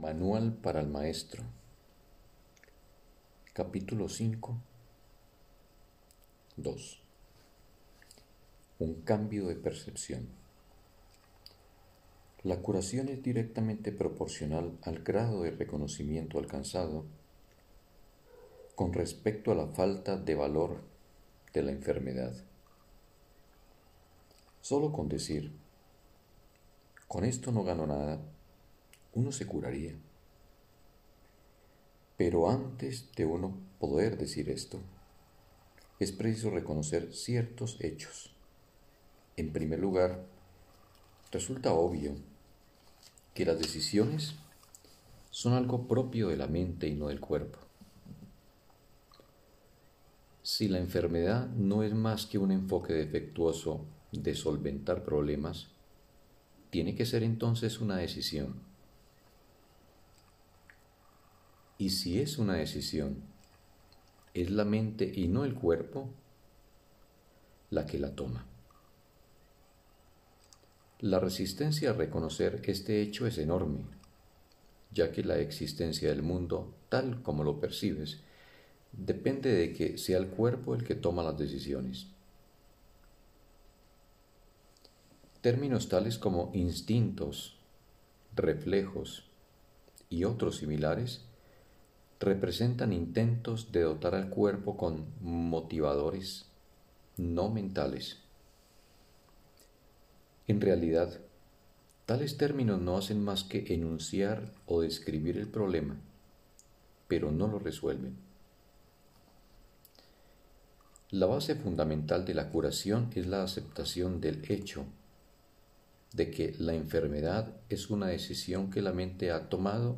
Manual para el Maestro. Capítulo 5 2 Un cambio de percepción. La curación es directamente proporcional al grado de reconocimiento alcanzado con respecto a la falta de valor de la enfermedad. Solo con decir, con esto no gano nada, uno se curaría. Pero antes de uno poder decir esto, es preciso reconocer ciertos hechos. En primer lugar, resulta obvio que las decisiones son algo propio de la mente y no del cuerpo. Si la enfermedad no es más que un enfoque defectuoso de solventar problemas, tiene que ser entonces una decisión Y si es una decisión, es la mente y no el cuerpo la que la toma. La resistencia a reconocer este hecho es enorme, ya que la existencia del mundo, tal como lo percibes, depende de que sea el cuerpo el que toma las decisiones. Términos tales como instintos, reflejos y otros similares representan intentos de dotar al cuerpo con motivadores no mentales. En realidad, tales términos no hacen más que enunciar o describir el problema, pero no lo resuelven. La base fundamental de la curación es la aceptación del hecho de que la enfermedad es una decisión que la mente ha tomado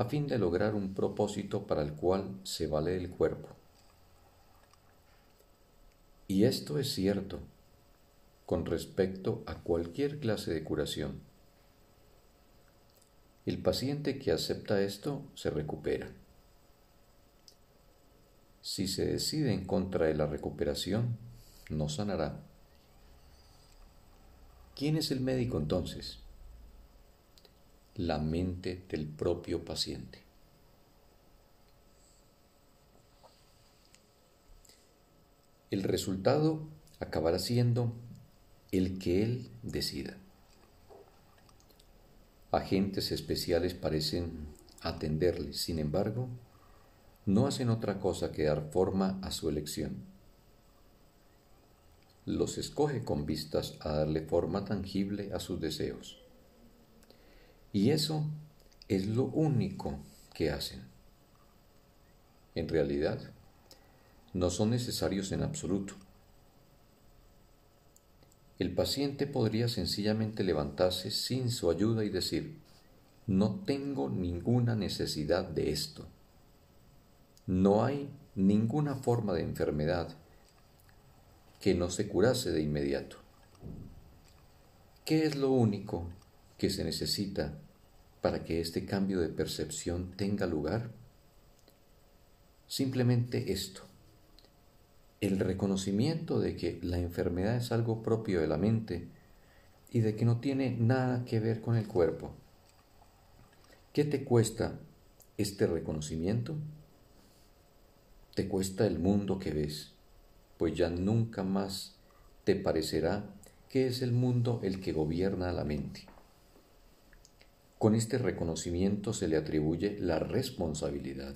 a fin de lograr un propósito para el cual se vale el cuerpo. Y esto es cierto con respecto a cualquier clase de curación. El paciente que acepta esto se recupera. Si se decide en contra de la recuperación, no sanará. ¿Quién es el médico entonces? La mente del propio paciente. El resultado acabará siendo el que él decida. Agentes especiales parecen atenderle, sin embargo, no hacen otra cosa que dar forma a su elección. Los escoge con vistas a darle forma tangible a sus deseos. Y eso es lo único que hacen. En realidad, no son necesarios en absoluto. El paciente podría sencillamente levantarse sin su ayuda y decir, no tengo ninguna necesidad de esto. No hay ninguna forma de enfermedad que no se curase de inmediato. ¿Qué es lo único que se necesita para que este cambio de percepción tenga lugar? Simplemente esto, el reconocimiento de que la enfermedad es algo propio de la mente y de que no tiene nada que ver con el cuerpo. ¿Qué te cuesta este reconocimiento? Te cuesta el mundo que ves, pues ya nunca más te parecerá que es el mundo el que gobierna la mente. Con este reconocimiento se le atribuye la responsabilidad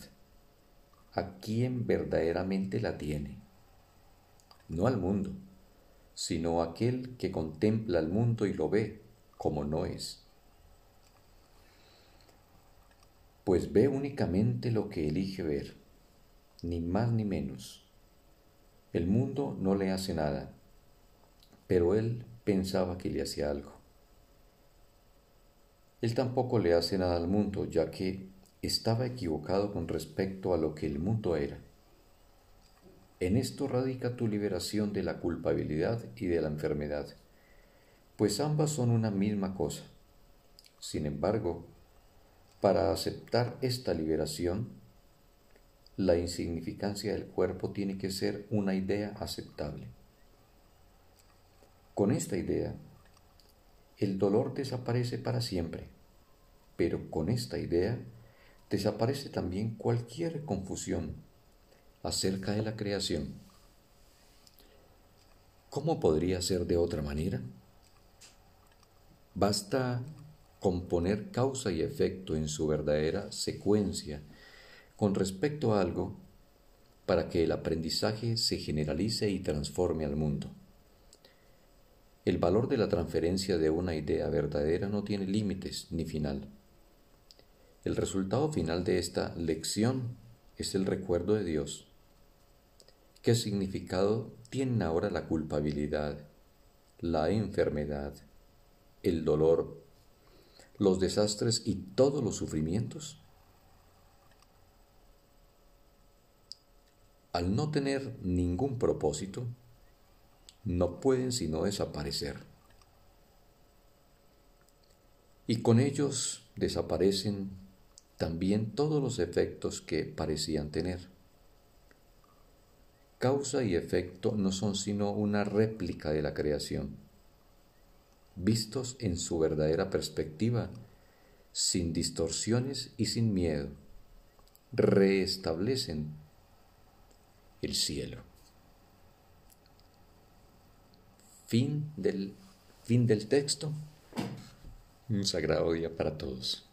a quien verdaderamente la tiene, no al mundo, sino a aquel que contempla el mundo y lo ve como no es. Pues ve únicamente lo que elige ver, ni más ni menos. El mundo no le hace nada, pero él pensaba que le hacía algo. Él tampoco le hace nada al mundo, ya que estaba equivocado con respecto a lo que el mundo era. En esto radica tu liberación de la culpabilidad y de la enfermedad, pues ambas son una misma cosa. Sin embargo, para aceptar esta liberación, la insignificancia del cuerpo tiene que ser una idea aceptable. Con esta idea, el dolor desaparece para siempre Pero con esta idea desaparece también cualquier confusión acerca de la creación. ¿Cómo podría ser de otra manera? Basta componer causa y efecto en su verdadera secuencia con respecto a algo para que el aprendizaje se generalice y transforme al mundo. El valor de la transferencia de una idea verdadera no tiene límites ni final. El resultado final de esta lección es el recuerdo de Dios. ¿Qué significado tienen ahora la culpabilidad, la enfermedad, el dolor, los desastres y todos los sufrimientos? Al no tener ningún propósito, no pueden sino desaparecer. Y con ellos desaparecen también todos los efectos que parecían tener. Causa y efecto no son sino una réplica de la creación, vistos en su verdadera perspectiva, sin distorsiones y sin miedo, reestablecen el cielo. Fin del, fin del texto. Un sagrado día para todos.